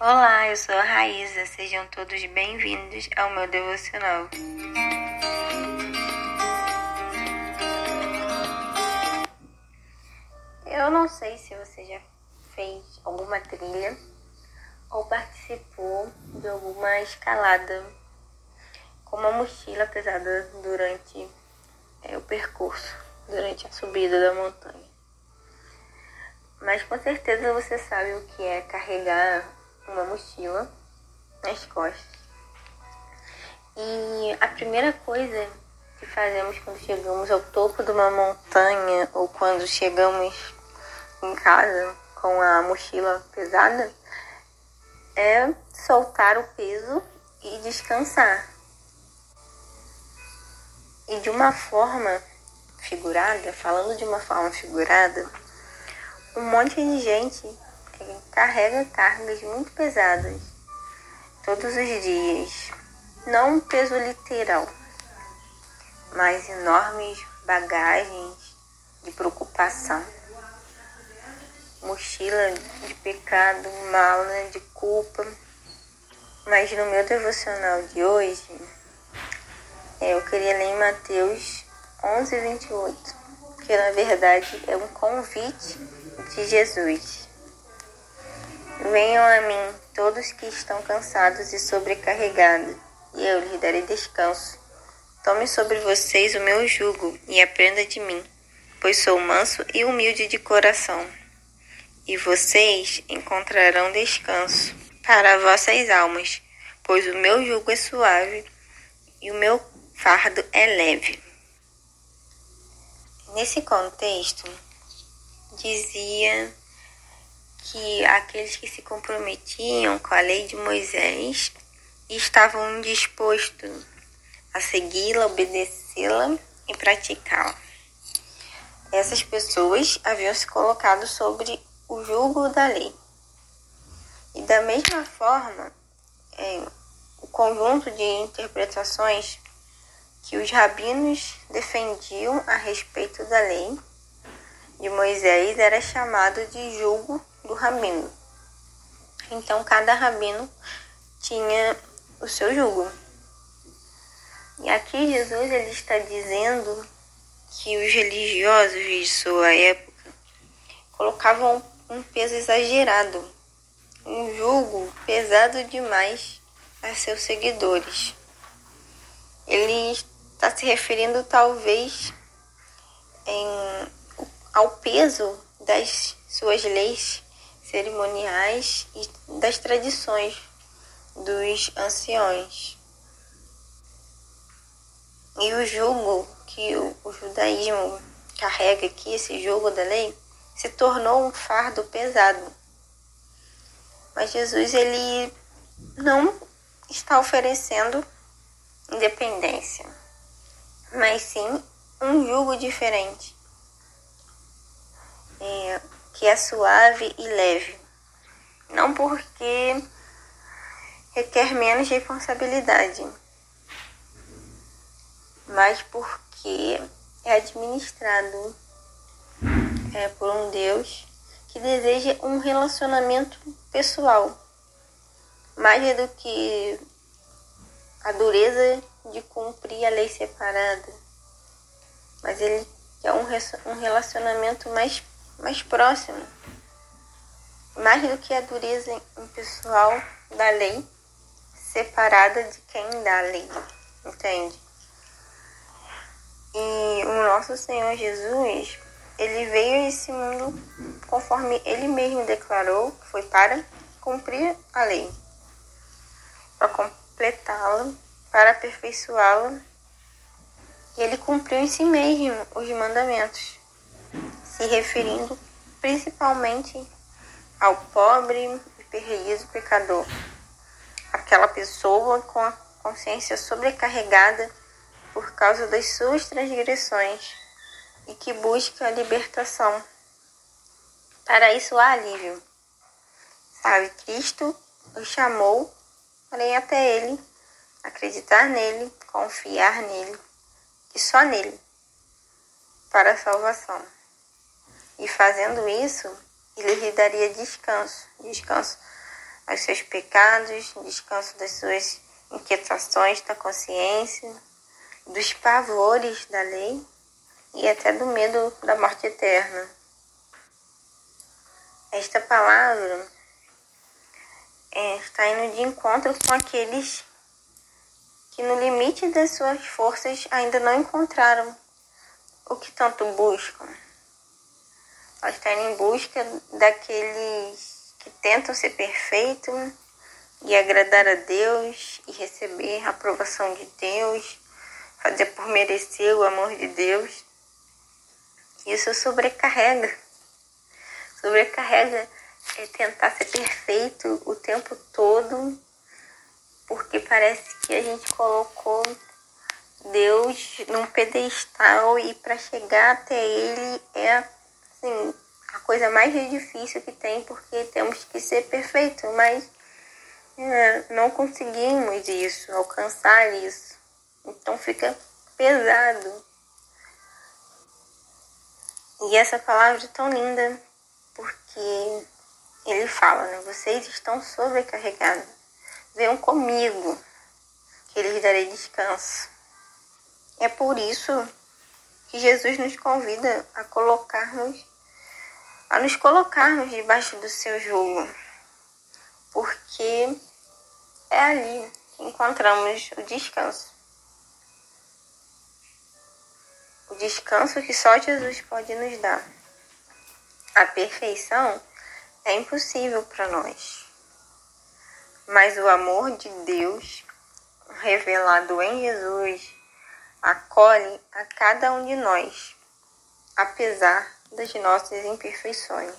Olá, eu sou a Raíza. Sejam todos bem-vindos ao meu devocional. Eu não sei se você já fez alguma trilha ou participou de alguma escalada com uma mochila pesada durante é, o percurso, durante a subida da montanha. Mas com certeza você sabe o que é carregar uma mochila nas costas. E a primeira coisa que fazemos quando chegamos ao topo de uma montanha ou quando chegamos em casa com a mochila pesada é soltar o peso e descansar. E de uma forma figurada, falando de uma forma figurada, um monte de gente carrega cargas muito pesadas todos os dias. Não um peso literal, mas enormes bagagens de preocupação. Mochila de pecado, mala de culpa. Mas no meu devocional de hoje, eu queria ler em Mateus 11, 28, que na verdade é um convite de Jesus. Venham a mim todos que estão cansados e sobrecarregados, e eu lhes darei descanso. Tome sobre vocês o meu jugo e aprenda de mim, pois sou manso e humilde de coração. E vocês encontrarão descanso para vossas almas, pois o meu jugo é suave e o meu fardo é leve. Nesse contexto, dizia que aqueles que se comprometiam com a lei de Moisés estavam dispostos a segui-la, obedecê-la e praticá-la. Essas pessoas haviam se colocado sobre o jugo da lei. E da mesma forma, é, o conjunto de interpretações que os rabinos defendiam a respeito da lei de Moisés era chamado de jugo do rabino. Então cada rabino tinha o seu jugo. E aqui Jesus ele está dizendo que os religiosos de sua época colocavam um peso exagerado, um jugo pesado demais a seus seguidores. Ele está se referindo talvez em, ao peso das suas leis cerimoniais e das tradições dos anciões. E o jugo que o, o judaísmo carrega aqui, esse jugo da lei, se tornou um fardo pesado. Mas Jesus ele não está oferecendo independência, mas sim um jugo diferente, é, que é suave e leve. Não porque requer menos responsabilidade, mas porque é administrado é, por um Deus que deseja um relacionamento pessoal, mais do que a dureza de cumprir a lei separada, mas ele é um, um relacionamento mais, mais próximo, mais do que a dureza impessoal da lei separada de quem dá a lei, entende? E o nosso Senhor Jesus, ele veio a esse mundo conforme ele mesmo declarou, que foi para cumprir a lei, para completá-la, para aperfeiçoá-la. E ele cumpriu em si mesmo os mandamentos, se referindo principalmente ao pobre perdido pecador, aquela pessoa com a consciência sobrecarregada por causa das suas transgressões e que busca a libertação. Para isso há alívio. Sabe, Cristo o chamou para ir até Ele, acreditar nele, confiar nele e só nele para a salvação. E fazendo isso, ele lhe daria descanso, descanso aos seus pecados, descanso das suas inquietações da consciência, dos pavores da lei e até do medo da morte eterna. Esta palavra é, está indo de encontro com aqueles que no limite das suas forças ainda não encontraram o que tanto buscam. Ela está em busca daqueles que tentam ser perfeitos e agradar a Deus e receber a aprovação de Deus, fazer por merecer o amor de Deus. Isso sobrecarrega. Sobrecarrega é tentar ser perfeito o tempo todo, porque parece que a gente colocou Deus num pedestal e para chegar até Ele é assim, a coisa mais difícil que tem, porque temos que ser perfeito, mas é, não conseguimos isso, alcançar isso. Então fica pesado. E essa palavra é tão linda, porque ele fala, né? Vocês estão sobrecarregados. Venham comigo, que lhes darei descanso. É por isso que Jesus nos convida a colocarmos, a nos colocarmos debaixo do seu jugo, porque é ali que encontramos o descanso. O descanso que só Jesus pode nos dar. A perfeição é impossível para nós. Mas o amor de Deus, revelado em Jesus, acolhe a cada um de nós, apesar das nossas imperfeições.